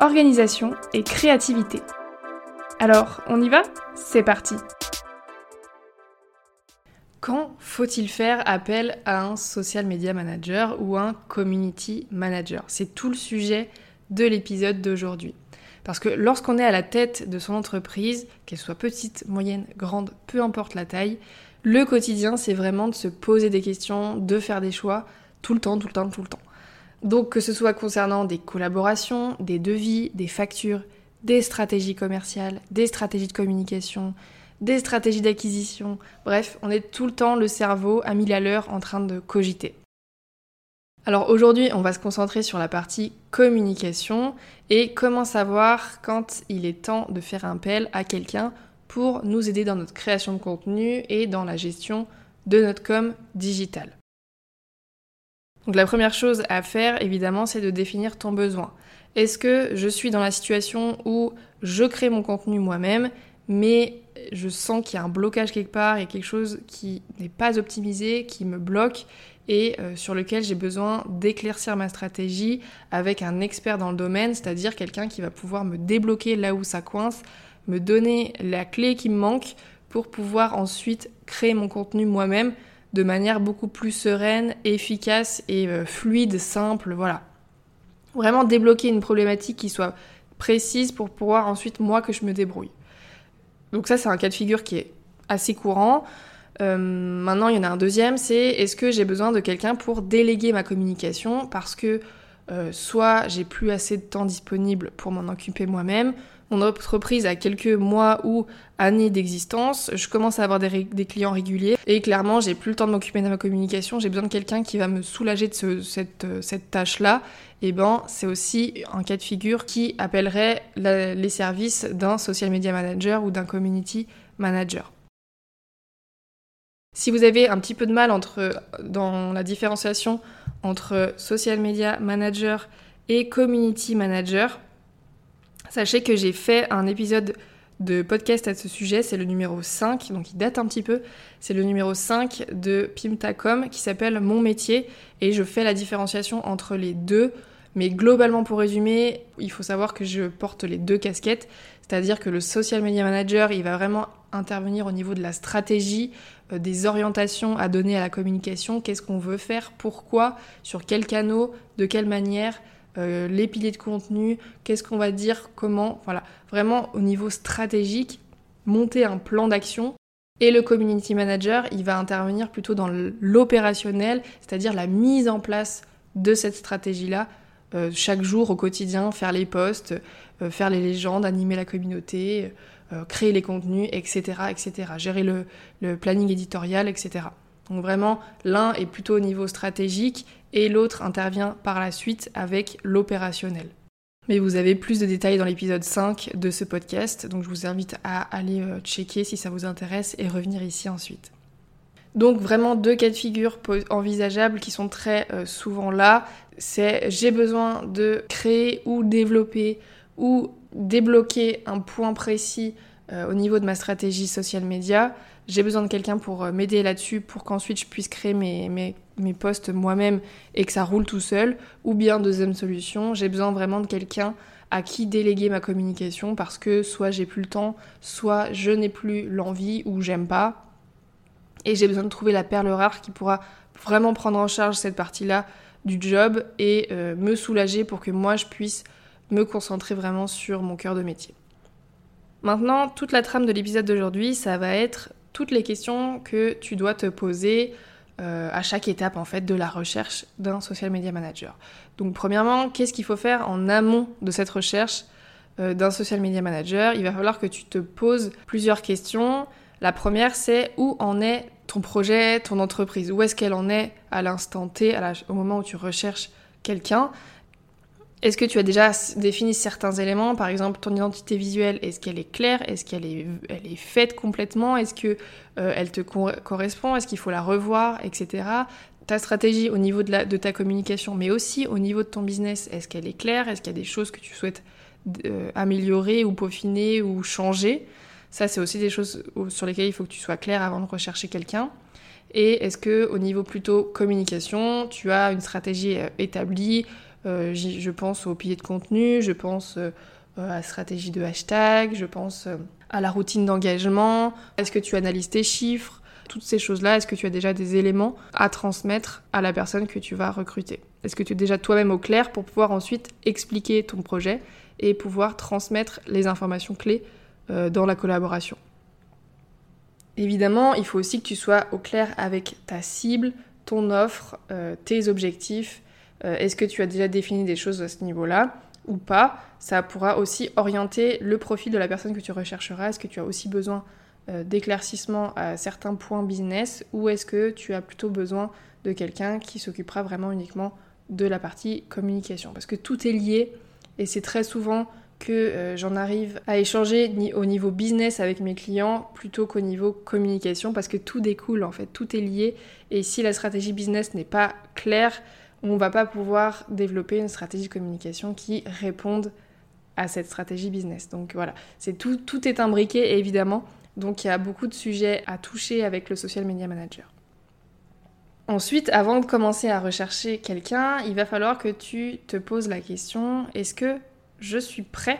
organisation et créativité. Alors, on y va? C'est parti quand faut-il faire appel à un social media manager ou un community manager? C'est tout le sujet de l'épisode d'aujourd'hui. Parce que lorsqu'on est à la tête de son entreprise, qu'elle soit petite, moyenne, grande, peu importe la taille, le quotidien, c'est vraiment de se poser des questions, de faire des choix, tout le temps, tout le temps, tout le temps. Donc que ce soit concernant des collaborations, des devis, des factures, des stratégies commerciales, des stratégies de communication, des stratégies d'acquisition. Bref, on est tout le temps le cerveau à mille à l'heure en train de cogiter. Alors aujourd'hui, on va se concentrer sur la partie communication et comment savoir quand il est temps de faire un appel à quelqu'un pour nous aider dans notre création de contenu et dans la gestion de notre com digital. Donc la première chose à faire, évidemment, c'est de définir ton besoin. Est-ce que je suis dans la situation où je crée mon contenu moi-même, mais je sens qu'il y a un blocage quelque part, il y a quelque chose qui n'est pas optimisé, qui me bloque et euh, sur lequel j'ai besoin d'éclaircir ma stratégie avec un expert dans le domaine, c'est-à-dire quelqu'un qui va pouvoir me débloquer là où ça coince, me donner la clé qui me manque pour pouvoir ensuite créer mon contenu moi-même de manière beaucoup plus sereine, efficace et euh, fluide, simple, voilà. Vraiment débloquer une problématique qui soit précise pour pouvoir ensuite moi que je me débrouille. Donc ça, c'est un cas de figure qui est assez courant. Euh, maintenant, il y en a un deuxième, c'est est-ce que j'ai besoin de quelqu'un pour déléguer ma communication? Parce que euh, soit j'ai plus assez de temps disponible pour m'en occuper moi-même, mon entreprise a quelques mois ou années d'existence, je commence à avoir des, clients réguliers et clairement j'ai plus le temps de m'occuper de ma communication, j'ai besoin de quelqu'un qui va me soulager de cette, euh, cette tâche-là. Et ben c'est aussi un cas de figure qui appellerait les services d'un social media manager ou d'un community manager. Si vous avez un petit peu de mal dans la différenciation entre social media manager et community manager, Sachez que j'ai fait un épisode de podcast à ce sujet, c'est le numéro 5, donc il date un petit peu. C'est le numéro 5 de Pimtacom qui s'appelle Mon métier et je fais la différenciation entre les deux. Mais globalement, pour résumer, il faut savoir que je porte les deux casquettes, c'est-à-dire que le social media manager, il va vraiment intervenir au niveau de la stratégie, euh, des orientations à donner à la communication, qu'est-ce qu'on veut faire, pourquoi, sur quels canaux, de quelle manière, euh, les piliers de contenu, qu'est-ce qu'on va dire, comment, voilà, vraiment au niveau stratégique, monter un plan d'action. Et le community manager, il va intervenir plutôt dans l'opérationnel, c'est-à-dire la mise en place de cette stratégie-là, euh, chaque jour au quotidien, faire les posts, euh, faire les légendes, animer la communauté, créer les contenus, etc., etc., gérer le planning éditorial, etc. Donc vraiment, l'un est plutôt au niveau stratégique et l'autre intervient par la suite avec l'opérationnel. Mais vous avez plus de détails dans l'épisode 5 de ce podcast, donc je vous invite à aller euh, checker si ça vous intéresse et revenir ici ensuite. Donc vraiment deux cas de figure envisageables qui sont très euh, souvent là, c'est j'ai besoin de créer ou développer ou débloquer un point précis euh, au niveau de ma stratégie social media. J'ai besoin de quelqu'un pour euh, m'aider là-dessus pour qu'ensuite je puisse créer mes, mes, mes posts moi-même et que ça roule tout seul. Ou bien, deuxième solution, j'ai besoin vraiment de quelqu'un à qui déléguer ma communication parce que soit j'ai plus le temps, soit je n'ai plus l'envie ou j'aime pas. Et j'ai besoin de trouver la perle rare qui pourra vraiment prendre en charge cette partie-là du job et euh, me soulager pour que moi je puisse me concentrer vraiment sur mon cœur de métier. Maintenant, toute la trame de l'épisode d'aujourd'hui, ça va être toutes les questions que tu dois te poser euh, à chaque étape en fait de la recherche d'un social media manager. Donc premièrement, qu'est-ce qu'il faut faire en amont de cette recherche euh, d'un social media manager? Il va falloir que tu te poses plusieurs questions. La première, c'est où en est ton projet, ton entreprise? Où est-ce qu'elle en est à l'instant T, au moment où tu recherches quelqu'un? Est-ce que tu as déjà défini certains éléments? Par exemple, ton identité visuelle, est-ce qu'elle est claire? Est-ce qu'elle est, elle est faite complètement? Est-ce qu'elle elle te correspond? Est-ce qu'il faut la revoir? Etc. Ta stratégie au niveau de, ta communication, mais aussi au niveau de ton business, est-ce qu'elle est claire? Est-ce qu'il y a des choses que tu souhaites améliorer ou peaufiner ou changer? Ça, c'est aussi des choses sur lesquelles il faut que tu sois clair avant de rechercher quelqu'un. Et est-ce que au niveau plutôt communication, tu as une stratégie euh, établie euh, Je pense au pilier de contenu, je pense euh, à la stratégie de hashtag, je pense à la routine d'engagement. Est-ce que tu analyses tes chiffres? Toutes ces choses-là, est-ce que tu as déjà des éléments à transmettre à la personne que tu vas recruter? Est-ce que tu es déjà toi-même au clair pour pouvoir ensuite expliquer ton projet et pouvoir transmettre les informations clés dans la collaboration. Évidemment, il faut aussi que tu sois au clair avec ta cible, ton offre, euh, tes objectifs. Euh, est-ce que tu as déjà défini des choses à ce niveau-là ou pas? Ça pourra aussi orienter le profil de la personne que tu rechercheras. Est-ce que tu as aussi besoin d'éclaircissement à certains points business ou est-ce que tu as plutôt besoin de quelqu'un qui s'occupera vraiment uniquement de la partie communication? Parce que tout est lié et c'est très souvent que euh, j'en arrive à échanger au niveau business avec mes clients plutôt qu'au niveau communication parce que tout découle en fait, tout est lié et si la stratégie business n'est pas claire, on va pas pouvoir développer une stratégie de communication qui réponde à cette stratégie business. Donc voilà, c'est tout, tout est imbriqué évidemment. Donc il y a beaucoup de sujets à toucher avec le social media manager. Ensuite, avant de commencer à rechercher quelqu'un, il va falloir que tu te poses la question est-ce que je suis prêt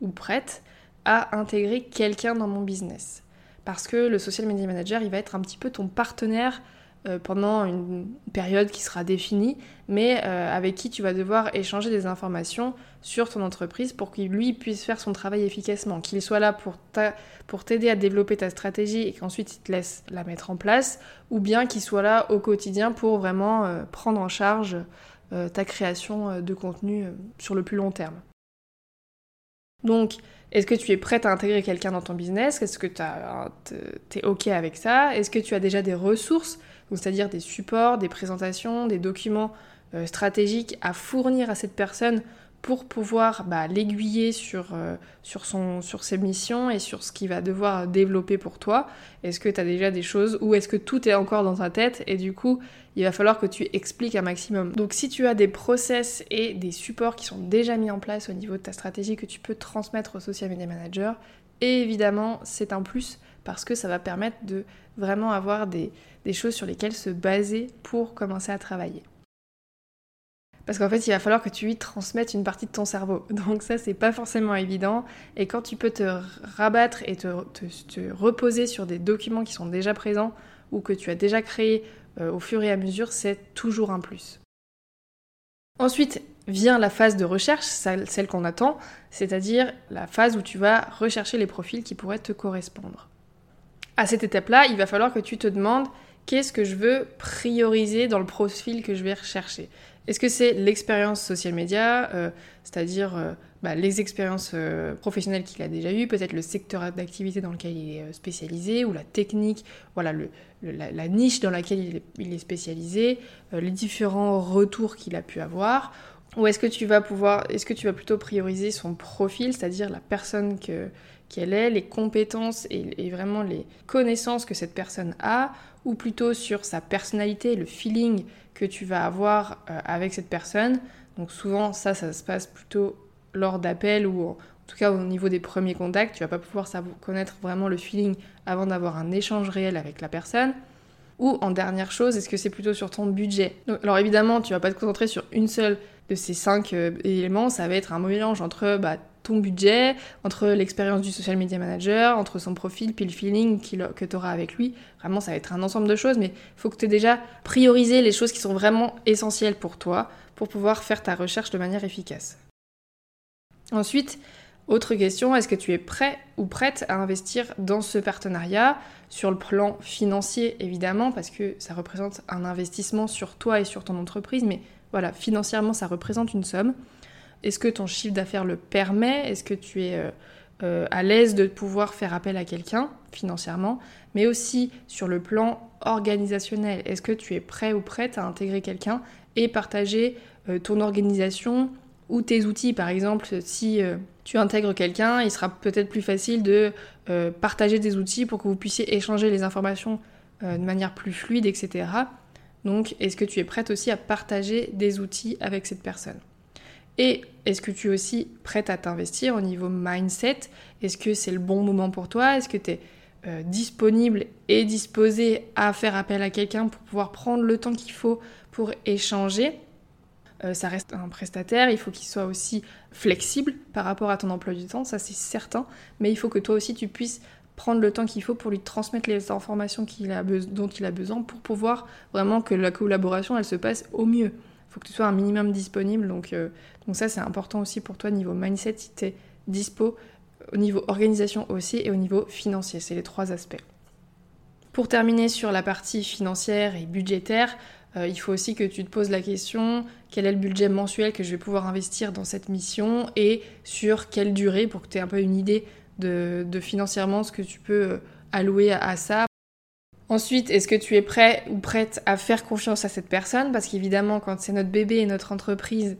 ou prête à intégrer quelqu'un dans mon business. Parce que le social media manager, il va être un petit peu ton partenaire euh, pendant une période qui sera définie, mais euh, avec qui tu vas devoir échanger des informations sur ton entreprise pour qu'il lui puisse faire son travail efficacement, qu'il soit là pour, t'aider à développer ta stratégie et qu'ensuite il te laisse la mettre en place, ou bien qu'il soit là au quotidien pour vraiment euh, prendre en charge ta création de contenu sur le plus long terme. Donc, est-ce que tu es prête à intégrer quelqu'un dans ton business? Est-ce que tu es OK avec ça? Est-ce que tu as déjà des ressources, c'est-à-dire des supports, des présentations, des documents euh, stratégiques à fournir à cette personne pour pouvoir bah, l'aiguiller sur, euh, sur, ses missions et sur ce qu'il va devoir développer pour toi Est-ce que tu as déjà des choses ou est-ce que tout est encore dans ta tête et du coup il va falloir que tu expliques un maximum. Donc si tu as des process et des supports qui sont déjà mis en place au niveau de ta stratégie que tu peux transmettre au social media manager, évidemment c'est un plus parce que ça va permettre de vraiment avoir des choses sur lesquelles se baser pour commencer à travailler. Parce qu'en fait, il va falloir que tu lui transmettes une partie de ton cerveau. Donc ça, c'est pas forcément évident. Et quand tu peux te rabattre et te, reposer sur des documents qui sont déjà présents ou que tu as déjà créés euh, au fur et à mesure, c'est toujours un plus. Ensuite vient la phase de recherche, celle qu'on attend, c'est-à-dire la phase où tu vas rechercher les profils qui pourraient te correspondre. À cette étape-là, il va falloir que tu te demandes qu'est-ce que je veux prioriser dans le profil que je vais rechercher? Est-ce que c'est l'expérience social media, euh, c'est-à-dire euh, bah, les expériences euh, professionnelles qu'il a déjà eues, peut-être le secteur d'activité dans lequel il est spécialisé, ou la technique, voilà, la, niche dans laquelle il est, spécialisé, les différents retours qu'il a pu avoir, ou est-ce que tu vas pouvoir, est-ce que tu vas plutôt prioriser son profil, c'est-à-dire la personne qu'elle est, les compétences et, vraiment les connaissances que cette personne a, ou plutôt sur sa personnalité, le feeling tu vas avoir euh, avec cette personne. Donc souvent ça, ça se passe plutôt lors d'appels ou en tout cas au niveau des premiers contacts. Tu vas pas pouvoir connaître vraiment le feeling avant d'avoir un échange réel avec la personne. Ou en dernière chose, est-ce que c'est plutôt sur ton budget? Alors évidemment, tu vas pas te concentrer sur une seule de ces cinq euh, éléments. Ça va être un mélange entre bah, budget, entre l'expérience du social media manager, entre son profil, puis le feeling que tu auras avec lui. Vraiment, ça va être un ensemble de choses, mais il faut que tu aies déjà priorisé les choses qui sont vraiment essentielles pour toi pour pouvoir faire ta recherche de manière efficace. Ensuite, autre question, est-ce que tu es prêt ou prête à investir dans ce partenariat? Sur le plan financier évidemment parce que ça représente un investissement sur toi et sur ton entreprise mais voilà, financièrement ça représente une somme. Est-ce que ton chiffre d'affaires le permet? Est-ce que tu es euh, euh, à l'aise de pouvoir faire appel à quelqu'un financièrement? Mais aussi sur le plan organisationnel, est-ce que tu es prêt ou prête à intégrer quelqu'un et partager euh, ton organisation ou tes outils? Par exemple, si tu intègres quelqu'un, il sera peut-être plus facile de partager des outils pour que vous puissiez échanger les informations de manière plus fluide, etc. Donc, est-ce que tu es prête aussi à partager des outils avec cette personne? Et est-ce que tu es aussi prête à t'investir au niveau mindset? Est-ce que c'est le bon moment pour toi? Est-ce que tu es euh, disponible et disposé à faire appel à quelqu'un pour pouvoir prendre le temps qu'il faut pour échanger? Euh, ça reste un prestataire, il faut qu'il soit aussi flexible par rapport à ton emploi du temps, ça c'est certain, mais il faut que toi aussi tu puisses prendre le temps qu'il faut pour lui transmettre les informations dont il a besoin pour pouvoir vraiment que la collaboration se passe au mieux. Faut que tu sois un minimum disponible, donc, euh, donc ça c'est important aussi pour toi niveau mindset si tu es dispo au niveau organisation aussi et au niveau financier. C'est les trois aspects. Pour terminer sur la partie financière et budgétaire, euh, il faut aussi que tu te poses la question quel est le budget mensuel que je vais pouvoir investir dans cette mission et sur quelle durée pour que tu aies un peu une idée de, financièrement ce que tu peux euh, allouer à, ça. Ensuite, est-ce que tu es prêt ou prête à faire confiance à cette personne? Parce qu'évidemment, quand c'est notre bébé et notre entreprise,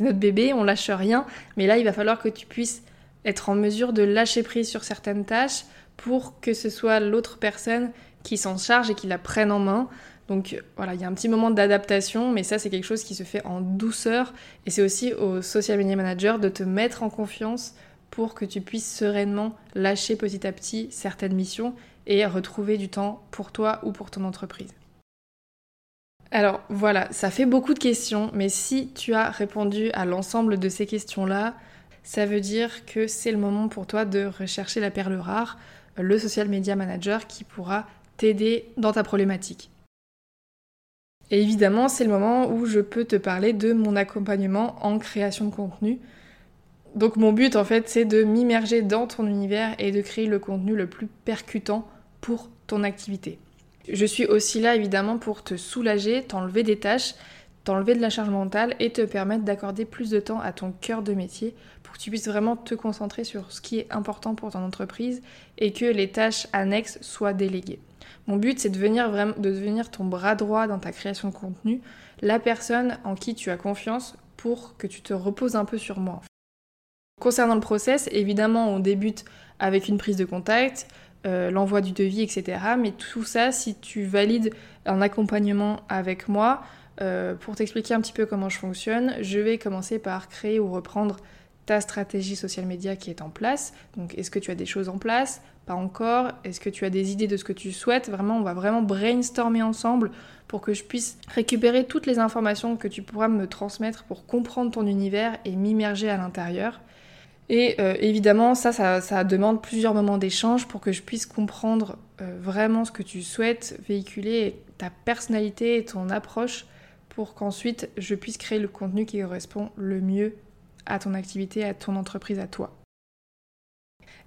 notre bébé, on lâche rien. Mais là, il va falloir que tu puisses être en mesure de lâcher prise sur certaines tâches pour que ce soit l'autre personne qui s'en charge et qui la prenne en main. Donc voilà, il y a un petit moment d'adaptation, mais ça c'est quelque chose qui se fait en douceur et c'est aussi au social media manager de te mettre en confiance pour que tu puisses sereinement lâcher petit à petit certaines missions et retrouver du temps pour toi ou pour ton entreprise. Alors voilà, ça fait beaucoup de questions, mais si tu as répondu à l'ensemble de ces questions-là, ça veut dire que c'est le moment pour toi de rechercher la perle rare, le social media manager qui pourra t'aider dans ta problématique. Et évidemment, c'est le moment où je peux te parler de mon accompagnement en création de contenu. Donc mon but en fait, c'est de m'immerger dans ton univers et de créer le contenu le plus percutant pour ton activité. Je suis aussi là évidemment pour te soulager, t'enlever des tâches, t'enlever de la charge mentale et te permettre d'accorder plus de temps à ton cœur de métier pour que tu puisses vraiment te concentrer sur ce qui est important pour ton entreprise et que les tâches annexes soient déléguées. Mon but, c'est de, de devenir ton bras droit dans ta création de contenu, la personne en qui tu as confiance pour que tu te reposes un peu sur moi. Concernant le process, évidemment, on débute avec une prise de contact, euh, l'envoi du devis, etc. Mais tout ça, si tu valides un accompagnement avec moi, euh, pour t'expliquer un petit peu comment je fonctionne, je vais commencer par créer ou reprendre ta stratégie social media qui est en place. Donc est-ce que tu as des choses en place? Pas encore. Est-ce que tu as des idées de ce que tu souhaites? Vraiment, on va vraiment brainstormer ensemble pour que je puisse récupérer toutes les informations que tu pourras me transmettre pour comprendre ton univers et m'immerger à l'intérieur. Et euh, évidemment, ça, ça, demande plusieurs moments d'échange pour que je puisse comprendre euh, vraiment ce que tu souhaites véhiculer, ta personnalité et ton approche pour qu'ensuite je puisse créer le contenu qui correspond le mieux à ton activité, à ton entreprise, à toi.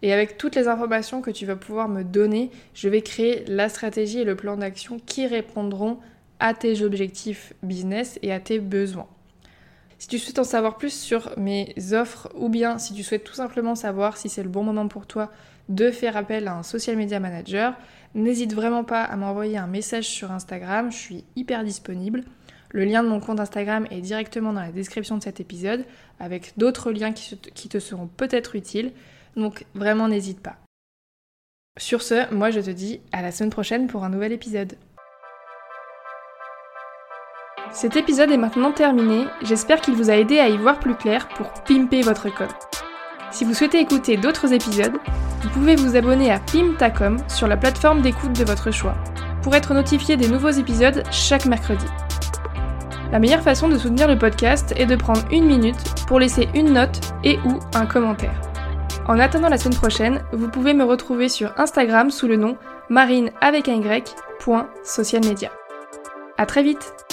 Et avec toutes les informations que tu vas pouvoir me donner, je vais créer la stratégie et le plan d'action qui répondront à tes objectifs business et à tes besoins. Si tu souhaites en savoir plus sur mes offres ou bien si tu souhaites tout simplement savoir si c'est le bon moment pour toi de faire appel à un social media manager, n'hésite vraiment pas à m'envoyer un message sur Instagram, je suis hyper disponible. Le lien de mon compte Instagram est directement dans la description de cet épisode, avec d'autres liens qui, te seront peut-être utiles, donc vraiment n'hésite pas. Sur ce, moi je te dis à la semaine prochaine pour un nouvel épisode. Cet épisode est maintenant terminé, j'espère qu'il vous a aidé à y voir plus clair pour pimper votre code. Si vous souhaitez écouter d'autres épisodes, vous pouvez vous abonner à Pimtacom sur la plateforme d'écoute de votre choix, pour être notifié des nouveaux épisodes chaque mercredi. La meilleure façon de soutenir le podcast est de prendre une minute pour laisser une note et ou un commentaire. En attendant la semaine prochaine, vous pouvez me retrouver sur Instagram sous le nom marine avec un y, À très vite